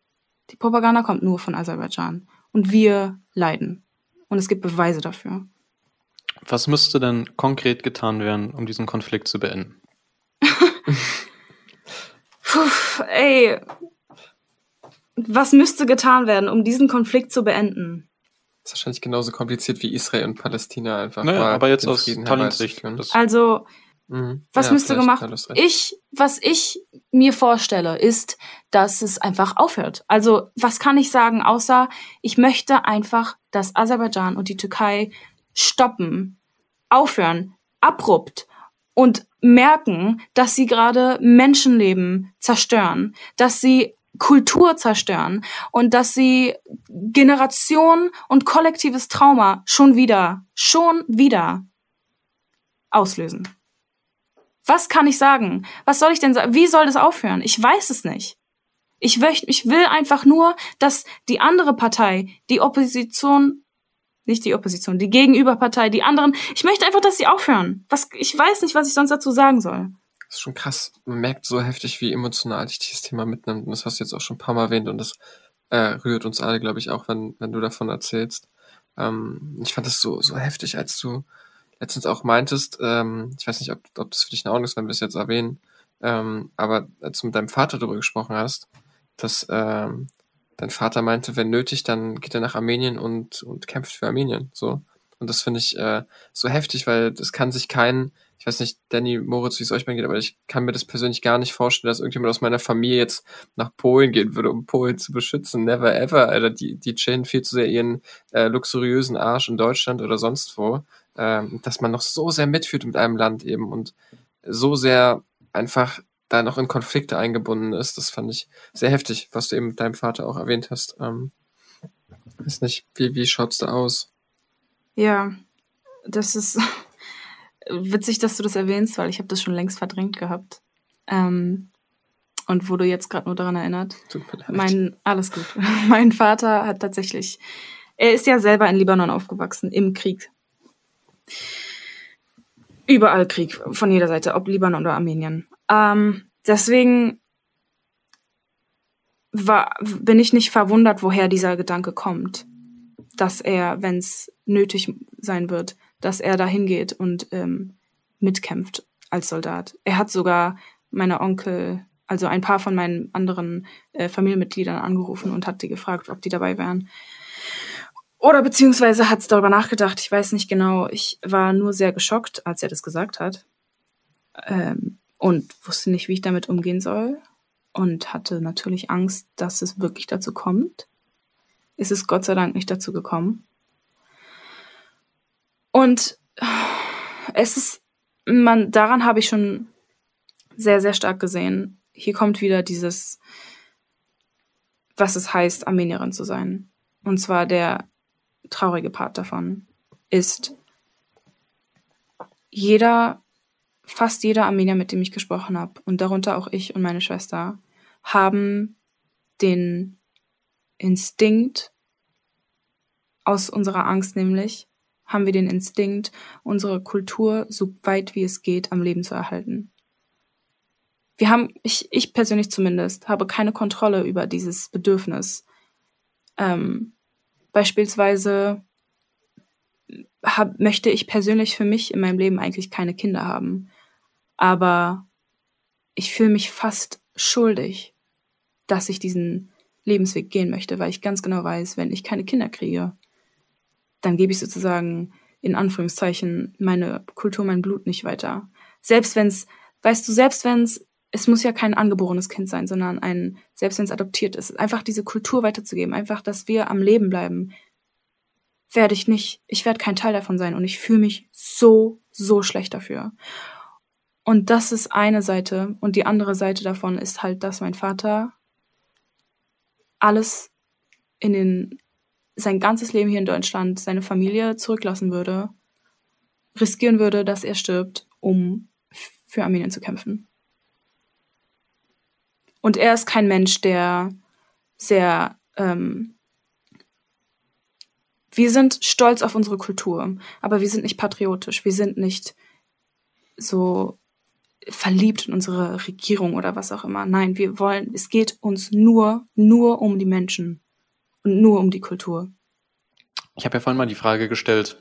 Die Propaganda kommt nur von Aserbaidschan. Und wir leiden. Und es gibt Beweise dafür. Was müsste denn konkret getan werden, um diesen Konflikt zu beenden? Puh, ey. Was müsste getan werden, um diesen Konflikt zu beenden? ist wahrscheinlich genauso kompliziert wie Israel und Palästina einfach. Naja, mal aber jetzt aus Frieden Tallin's Sicht. Das, Also, Mhm. Was Ja, müsste gemacht? Ich, was ich mir vorstelle, ist, dass es einfach aufhört. Also, was kann ich sagen, außer ich möchte einfach, dass Aserbaidschan und die Türkei stoppen, aufhören, abrupt und merken, dass sie gerade Menschenleben zerstören, dass sie Kultur zerstören und dass sie Generation und kollektives Trauma schon wieder, schon wieder auslösen. Was kann ich sagen? Was soll ich denn sagen? Wie soll das aufhören? Ich weiß es nicht. Ich, möcht, ich will einfach nur, dass die andere Partei, die Opposition, nicht die Opposition, die Gegenüberpartei, die anderen, ich möchte einfach, dass sie aufhören. Was, ich weiß nicht, was ich sonst dazu sagen soll. Das ist schon krass. Man merkt so heftig, wie emotional dich dieses Thema mitnimmt. Und das hast du jetzt auch schon ein paar Mal erwähnt und das äh, rührt uns alle, glaube ich, auch, wenn, wenn du davon erzählst. Ähm, ich fand das so, so heftig, als du letztens auch meintest, ähm, ich weiß nicht, ob, ob das für dich in Ordnung ist, wenn wir es jetzt erwähnen, ähm, aber als du mit deinem Vater darüber gesprochen hast, dass ähm, dein Vater meinte, wenn nötig, dann geht er nach Armenien und, und kämpft für Armenien. So. Und das finde ich äh, so heftig, weil das kann sich kein, ich weiß nicht, Danny, Moritz, wie es euch mal geht, aber ich kann mir das persönlich gar nicht vorstellen, dass irgendjemand aus meiner Familie jetzt nach Polen gehen würde, um Polen zu beschützen. Never ever. Alter, die, die chillen viel zu sehr ihren äh, luxuriösen Arsch in Deutschland oder sonst wo, ähm, dass man noch so sehr mitfühlt mit einem Land eben und so sehr einfach da noch in Konflikte eingebunden ist. Das fand ich sehr heftig, was du eben mit deinem Vater auch erwähnt hast. Ähm, weiß nicht, wie, wie schaut's da aus? Ja, das ist witzig, dass du das erwähnst, weil ich habe das schon längst verdrängt gehabt. Ähm, und wurde jetzt gerade nur daran erinnert. Tut mir leid. Mein, alles gut. mein Vater hat tatsächlich, er ist ja selber in Libanon aufgewachsen, im Krieg. Überall Krieg, von jeder Seite, ob Libanon oder Armenien. Ähm, deswegen war, bin ich nicht verwundert, woher dieser Gedanke kommt. Dass er, wenn es nötig sein wird, dass er da hingeht und ähm, mitkämpft als Soldat. Er hat sogar meine Onkel, also ein paar von meinen anderen äh, Familienmitgliedern angerufen und hat die gefragt, ob die dabei wären. Oder beziehungsweise hat darüber nachgedacht, ich weiß nicht genau. Ich war nur sehr geschockt, als er das gesagt hat. Ähm, und wusste nicht, wie ich damit umgehen soll. Und hatte natürlich Angst, dass es wirklich dazu kommt. Es ist Gott sei Dank nicht dazu gekommen. Und es ist, man, daran habe ich schon sehr, sehr stark gesehen. Hier kommt wieder dieses, was es heißt, Armenierin zu sein. Und zwar der traurige Part davon ist, jeder, fast jeder Armenier, mit dem ich gesprochen habe, und darunter auch ich und meine Schwester, haben den Instinkt aus unserer Angst nämlich, haben wir den Instinkt, unsere Kultur so weit wie es geht am Leben zu erhalten. Wir haben, ich, ich persönlich zumindest, habe keine Kontrolle über dieses Bedürfnis. Ähm, beispielsweise hab, möchte ich persönlich für mich in meinem Leben eigentlich keine Kinder haben. Aber ich fühle mich fast schuldig, dass ich diesen Lebensweg gehen möchte, weil ich ganz genau weiß, wenn ich keine Kinder kriege, dann gebe ich sozusagen in Anführungszeichen meine Kultur, mein Blut nicht weiter. Selbst wenn's, weißt du, selbst wenn's, es muss ja kein angeborenes Kind sein, sondern ein, selbst wenn es adoptiert ist, einfach diese Kultur weiterzugeben, einfach, dass wir am Leben bleiben, werde ich nicht, ich werde kein Teil davon sein und ich fühle mich so, so schlecht dafür. Und das ist eine Seite und die andere Seite davon ist halt, dass mein Vater alles in den sein ganzes Leben hier in Deutschland, seine Familie zurücklassen würde, riskieren würde, dass er stirbt, um für Armenien zu kämpfen. Und er ist kein Mensch, der sehr. Ähm, wir sind stolz auf unsere Kultur, aber wir sind nicht patriotisch. Wir sind nicht so verliebt in unsere Regierung oder was auch immer. Nein, wir wollen, es geht uns nur, nur um die Menschen und nur um die Kultur. Ich habe ja vorhin mal die Frage gestellt,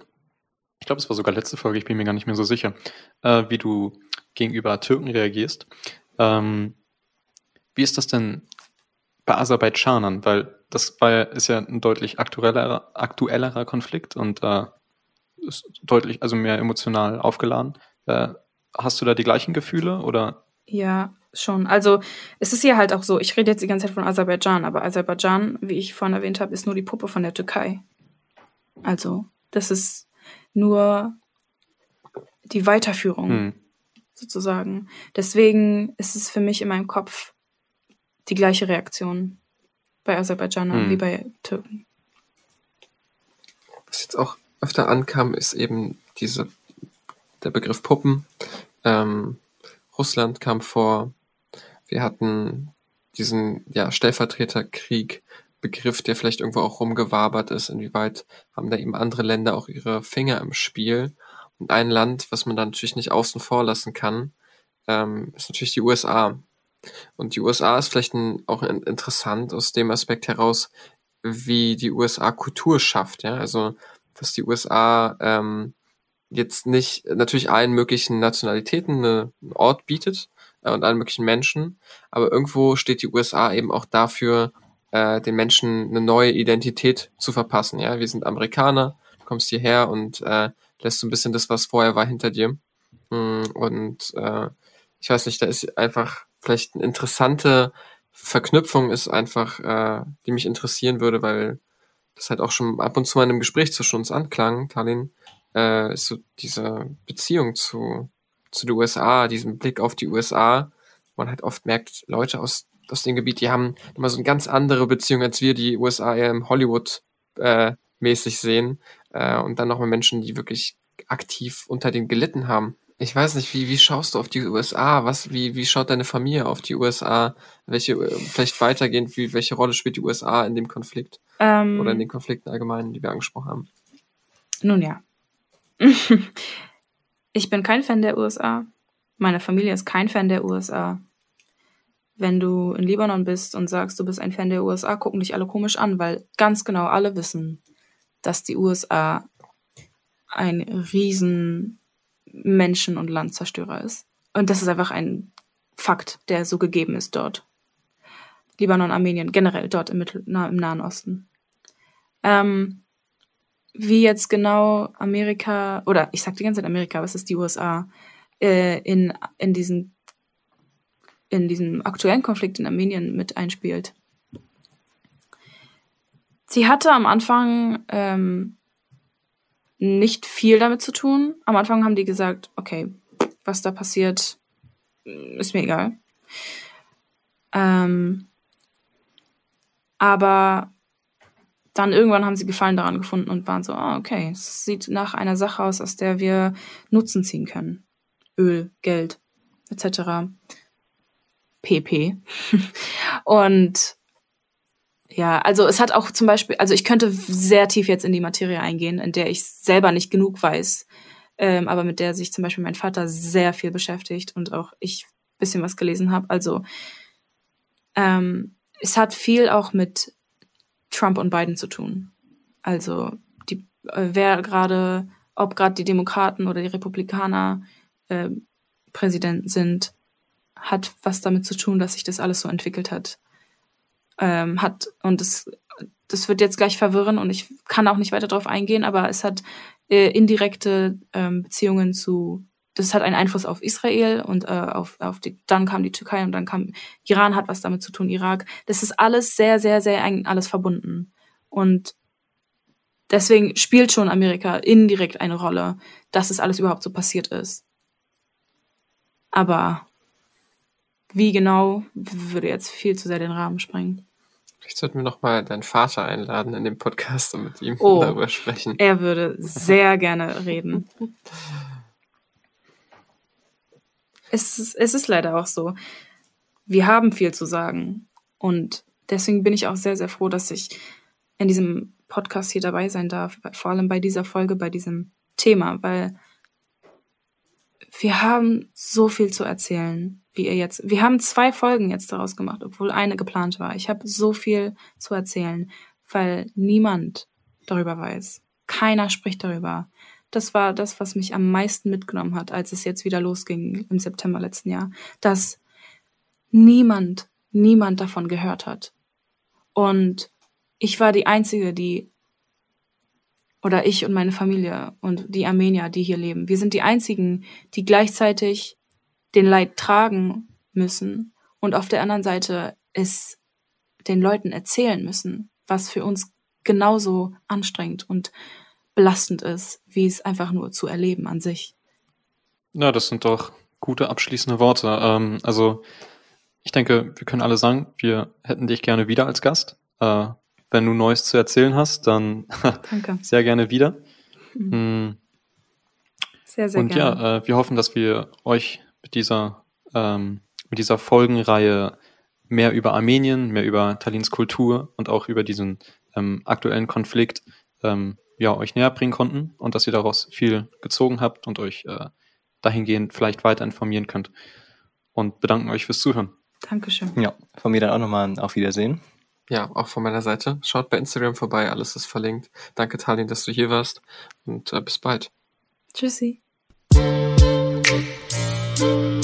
ich glaube, es war sogar letzte Folge, ich bin mir gar nicht mehr so sicher, äh, wie du gegenüber Türken reagierst. Ähm, wie ist das denn bei Aserbaidschanern? Weil das war ja, ist ja ein deutlich aktuellerer, aktuellerer Konflikt und äh, ist deutlich, also mehr emotional aufgeladen. Äh, hast du da die gleichen Gefühle oder? Ja, schon. Also es ist hier halt auch so, ich rede jetzt die ganze Zeit von Aserbaidschan, aber Aserbaidschan, wie ich vorhin erwähnt habe, ist nur die Puppe von der Türkei. Also das ist nur die Weiterführung Hm. sozusagen. Deswegen ist es für mich in meinem Kopf die gleiche Reaktion bei Aserbaidschanern Hm. wie bei Türken. Was jetzt auch öfter ankam, ist eben diese, der Begriff Puppen. Ähm, Russland kam vor. Wir hatten diesen ja, Stellvertreterkrieg, Begriff, der vielleicht irgendwo auch rumgewabert ist. Inwieweit haben da eben andere Länder auch ihre Finger im Spiel? Und ein Land, was man da natürlich nicht außen vor lassen kann, ähm, ist natürlich die USA. Und die USA ist vielleicht ein, auch in- interessant aus dem Aspekt heraus, wie die USA Kultur schafft. Ja, also dass die USA ähm, jetzt nicht natürlich allen möglichen Nationalitäten eine, einen Ort bietet und allen möglichen Menschen, aber irgendwo steht die USA eben auch dafür, äh, den Menschen eine neue Identität zu verpassen. Ja, wir sind Amerikaner, du kommst hierher und äh, lässt so ein bisschen das, was vorher war, hinter dir. Mm, Und äh, ich weiß nicht, da ist einfach vielleicht eine interessante Verknüpfung ist einfach, äh, die mich interessieren würde, weil das halt auch schon ab und zu mal in einem Gespräch zwischen uns anklang, Tallinn, äh, ist so diese Beziehung zu, zu den USA, diesen Blick auf die USA, man halt oft merkt, Leute aus, aus dem Gebiet, die haben immer so eine ganz andere Beziehung, als wir die USA eher im Hollywood äh, mäßig sehen. Äh, und dann nochmal Menschen, die wirklich aktiv unter den gelitten haben. Ich weiß nicht, wie, wie schaust du auf die USA? Was, wie, wie schaut deine Familie auf die USA? Welche, äh, vielleicht weitergehend, wie, welche Rolle spielt die USA in dem Konflikt? Ähm, Oder in den Konflikten allgemein, die wir angesprochen haben? Nun ja. ich bin kein Fan der USA. Meine Familie ist kein Fan der USA. Wenn du in Libanon bist und sagst, du bist ein Fan der USA, gucken dich alle komisch an, weil ganz genau alle wissen, dass die USA ein riesen Menschen- und Landzerstörer ist. Und das ist einfach ein Fakt, der so gegeben ist dort. Libanon, Armenien, generell dort im, Mittel, im Nahen Osten. Ähm, wie jetzt genau Amerika, oder ich sag die ganze Zeit Amerika, was ist die USA, äh, in, in, diesen, in diesem aktuellen Konflikt in Armenien mit einspielt. Sie hatte am Anfang ähm, nicht viel damit zu tun. Am Anfang haben die gesagt, okay, was da passiert, ist mir egal. Ähm, aber dann irgendwann haben sie Gefallen daran gefunden und waren so, ah, okay, es sieht nach einer Sache aus, aus der wir Nutzen ziehen können. Öl, Geld, etc. PP. und ja, also es hat auch zum Beispiel, also ich könnte sehr tief jetzt in die Materie eingehen, in der ich selber nicht genug weiß, ähm, aber mit der sich zum Beispiel mein Vater sehr viel beschäftigt und auch ich bisschen was gelesen habe. Also ähm, es hat viel auch mit Trump und Biden zu tun. Also die, äh, wer gerade, ob gerade die Demokraten oder die Republikaner äh, Präsident sind, hat was damit zu tun, dass sich das alles so entwickelt hat. Ähm, hat und das, das wird jetzt gleich verwirren und ich kann auch nicht weiter darauf eingehen, aber es hat äh, indirekte ähm, Beziehungen zu das hat einen Einfluss auf Israel und äh, auf, auf die, dann kam die Türkei und dann kam Iran hat was damit zu tun, Irak. Das ist alles sehr, sehr, sehr eng alles verbunden. Und deswegen spielt schon Amerika indirekt eine Rolle, dass es alles überhaupt so passiert ist. Aber wie genau, würde jetzt viel zu sehr den Rahmen sprengen. Vielleicht sollten wir noch mal deinen Vater einladen in den Podcast und mit ihm Oh. darüber sprechen. Er würde sehr gerne reden. Es ist, es ist leider auch so. Wir haben viel zu sagen. Und deswegen bin ich auch sehr, sehr froh, dass ich in diesem Podcast hier dabei sein darf. Vor allem bei dieser Folge, bei diesem Thema, weil wir haben so viel zu erzählen, wie ihr jetzt. Wir haben zwei Folgen jetzt daraus gemacht, obwohl eine geplant war. Ich habe so viel zu erzählen, weil niemand darüber weiß. Keiner spricht darüber. Das war das, was mich am meisten mitgenommen hat, als es jetzt wieder losging im September letzten Jahr, dass niemand, niemand davon gehört hat. Und ich war die Einzige, die oder ich und meine Familie und die Armenier, die hier leben. Wir sind die einzigen, die gleichzeitig den Leid tragen müssen und auf der anderen Seite es den Leuten erzählen müssen, was für uns genauso anstrengend und belastend ist, wie es einfach nur zu erleben an sich. Ja, das sind doch gute abschließende Worte. Ähm, also ich denke, wir können alle sagen, wir hätten dich gerne wieder als Gast. Äh, wenn du Neues zu erzählen hast, dann sehr gerne wieder. Mhm. Hm. Sehr, sehr Und gerne. ja, äh, wir hoffen, dass wir euch mit dieser, ähm, mit dieser Folgenreihe mehr über Armenien, mehr über Tallinns Kultur und auch über diesen ähm, aktuellen Konflikt ähm, ja, euch näher bringen konnten und dass ihr daraus viel gezogen habt und euch äh, dahingehend vielleicht weiter informieren könnt. Und bedanken euch fürs Zuhören. Dankeschön. Ja, von mir dann auch nochmal auf Wiedersehen. Ja, auch von meiner Seite. Schaut bei Instagram vorbei, alles ist verlinkt. Danke, Talin, dass du hier warst und äh, bis bald. Tschüssi. Thank you.